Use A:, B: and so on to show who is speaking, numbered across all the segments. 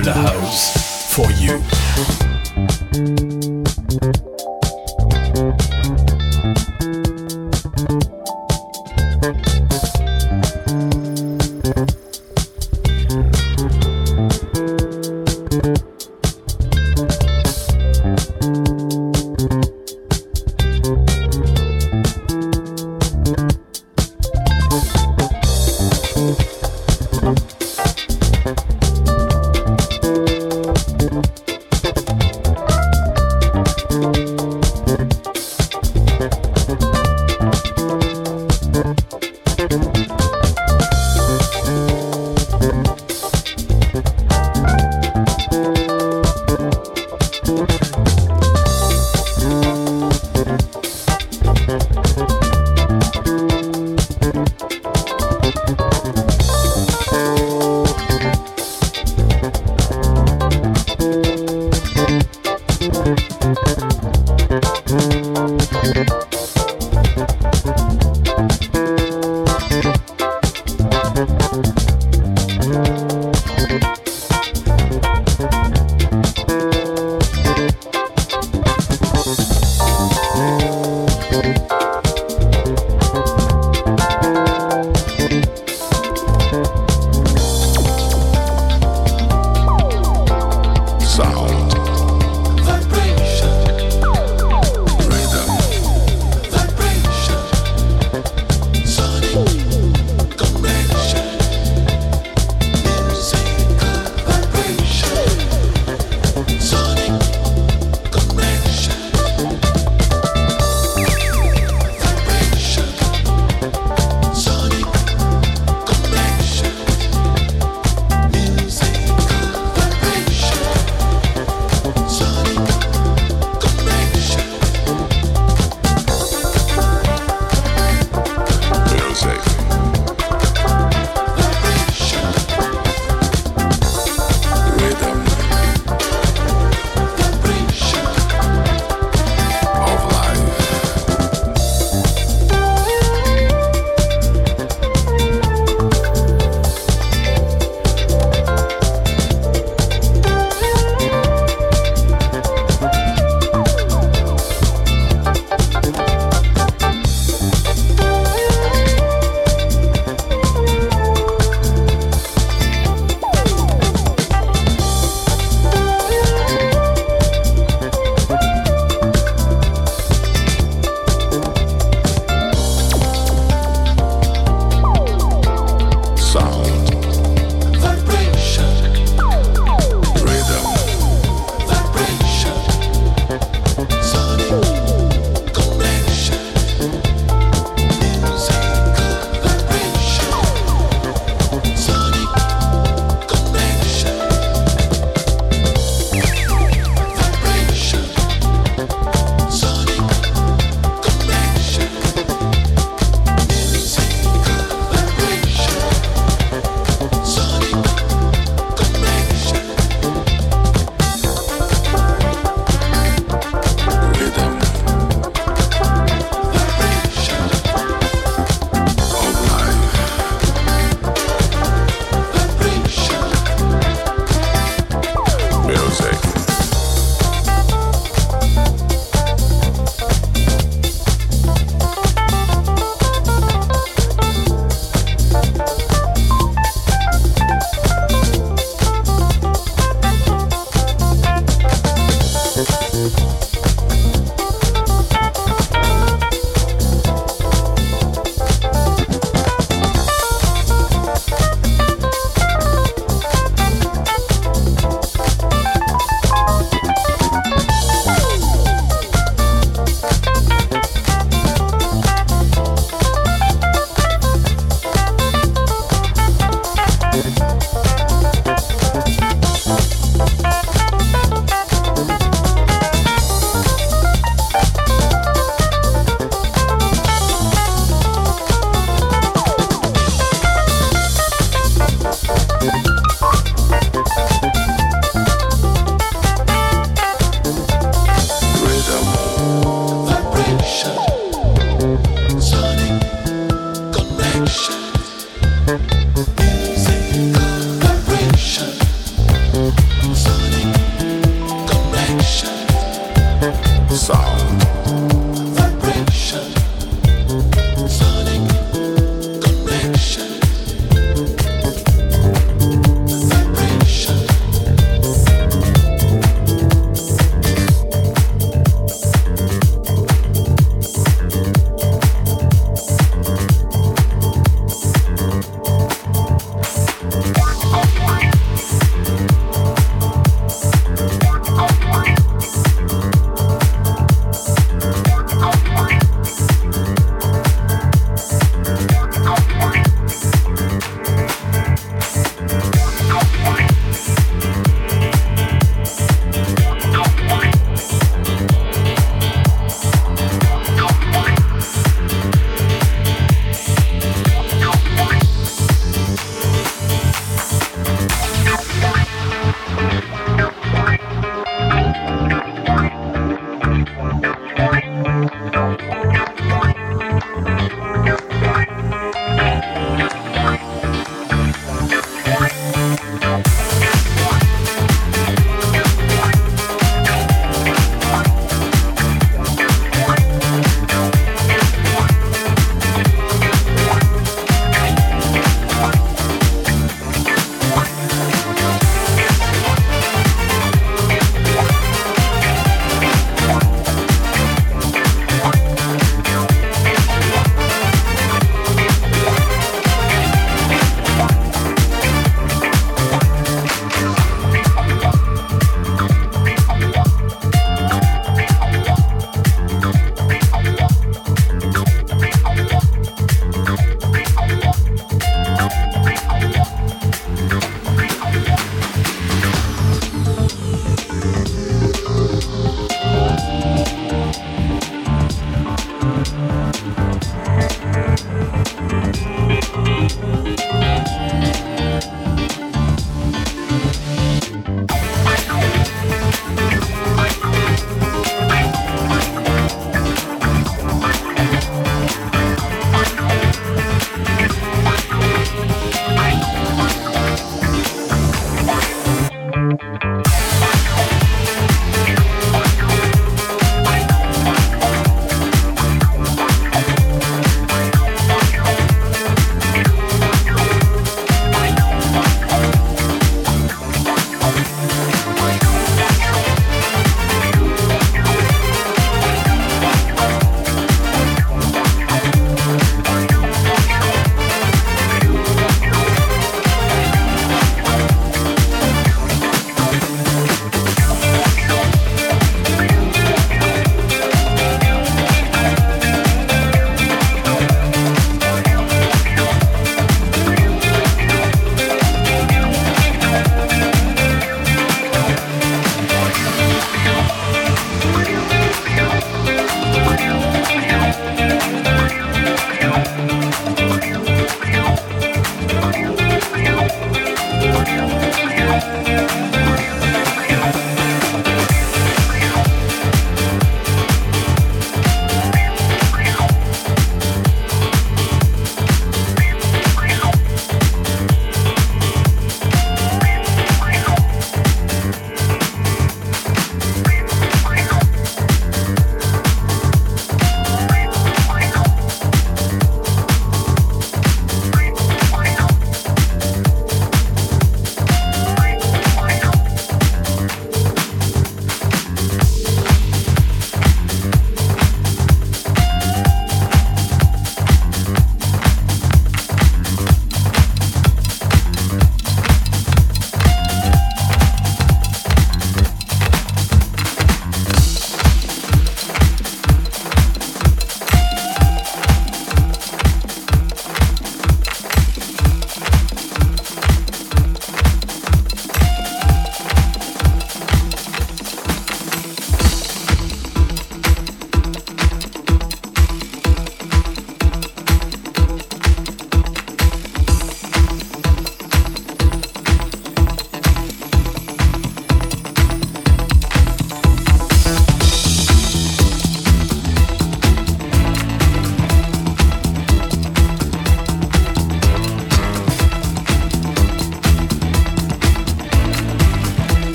A: de la house for you.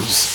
B: De